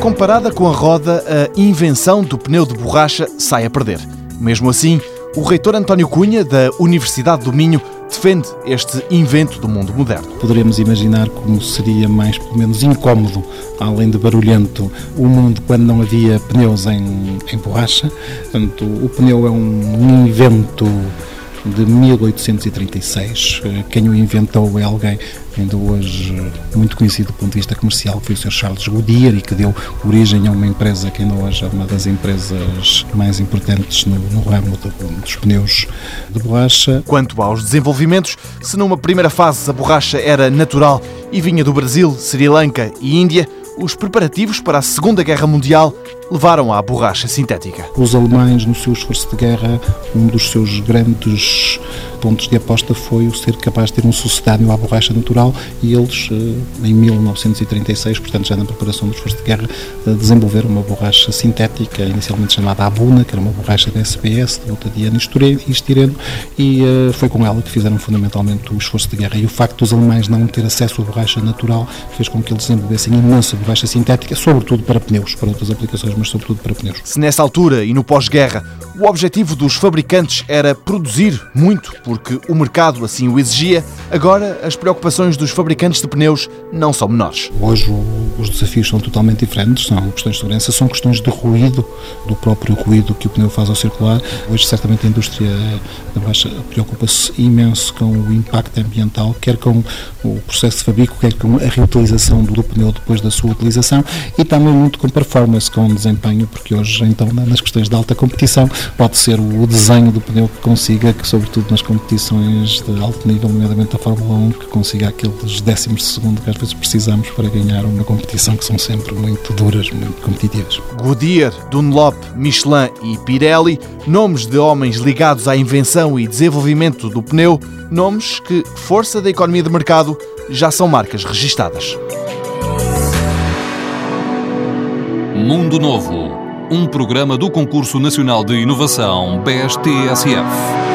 Comparada com a roda, a invenção do pneu de borracha sai a perder. Mesmo assim, o reitor António Cunha, da Universidade do Minho, defende este invento do mundo moderno. Poderemos imaginar como seria mais, pelo menos, incómodo, além de barulhento, o mundo quando não havia pneus em, em borracha. Portanto, o pneu é um invento de 1836. Eh, quem o inventou é alguém ainda hoje muito conhecido do ponto de vista comercial, que foi o Sr. Charles Goodyear e que deu origem a uma empresa que ainda hoje é uma das empresas mais importantes no, no ramo do, dos pneus de borracha. Quanto aos desenvolvimentos, se numa primeira fase a borracha era natural e vinha do Brasil, Sri Lanka e Índia, os preparativos para a Segunda Guerra Mundial levaram à borracha sintética. Os alemães, no seu esforço de guerra, um dos seus grandes pontos de aposta foi o ser capaz de ter um sucedâneo à borracha natural e eles, eh, em 1936, portanto já na preparação do esforço de guerra, eh, desenvolveram uma borracha sintética, inicialmente chamada Abuna, que era uma borracha da SBS, de butadieno e estireno, e eh, foi com ela que fizeram fundamentalmente o esforço de guerra. E o facto dos alemães não ter acesso à borracha natural fez com que eles desenvolvessem imensa borracha sintética, sobretudo para pneus, para outras aplicações, mas sobretudo para pneus. Se nessa altura e no pós-guerra o objetivo dos fabricantes era produzir muito, porque o mercado assim o exigia, agora as preocupações dos fabricantes de pneus não são menores. Hoje os desafios são totalmente diferentes, são questões de segurança, são questões de ruído, do próprio ruído que o pneu faz ao circular. Hoje certamente a indústria da baixa preocupa-se imenso com o impacto ambiental, quer com o processo de fabrico, quer com a reutilização do pneu depois da sua utilização e também muito com performance, com desempenho, porque hoje então nas questões de alta competição pode ser o desenho do pneu que consiga, que sobretudo nas competições de alto nível, nomeadamente a Fórmula 1, que consiga aqueles décimos de segundo que às vezes precisamos para ganhar uma competição que são sempre muito duras, muito competitivas. Goodyear, Dunlop, Michelin e Pirelli, nomes de homens ligados à invenção e desenvolvimento do pneu, nomes que, força da economia de mercado, já são marcas registadas. Mundo Novo um programa do Concurso Nacional de Inovação BSTSF.